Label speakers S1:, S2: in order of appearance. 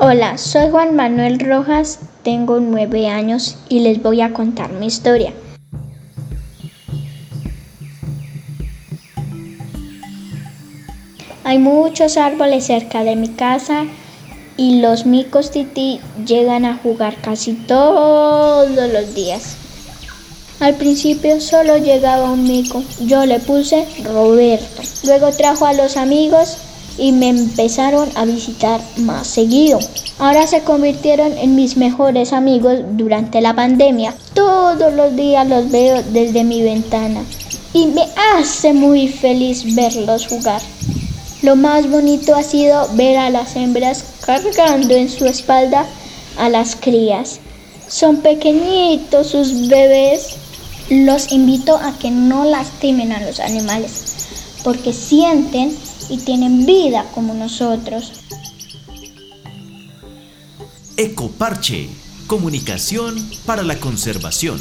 S1: Hola, soy Juan Manuel Rojas, tengo nueve años y les voy a contar mi historia. Hay muchos árboles cerca de mi casa y los micos tití llegan a jugar casi todos los días. Al principio solo llegaba un mico, yo le puse Roberto. Luego trajo a los amigos y me empezaron a visitar más seguido. Ahora se convirtieron en mis mejores amigos durante la pandemia. Todos los días los veo desde mi ventana y me hace muy feliz verlos jugar. Lo más bonito ha sido ver a las hembras cargando en su espalda a las crías. Son pequeñitos sus bebés. Los invito a que no lastimen a los animales porque sienten y tienen vida como nosotros.
S2: Ecoparche, comunicación para la conservación.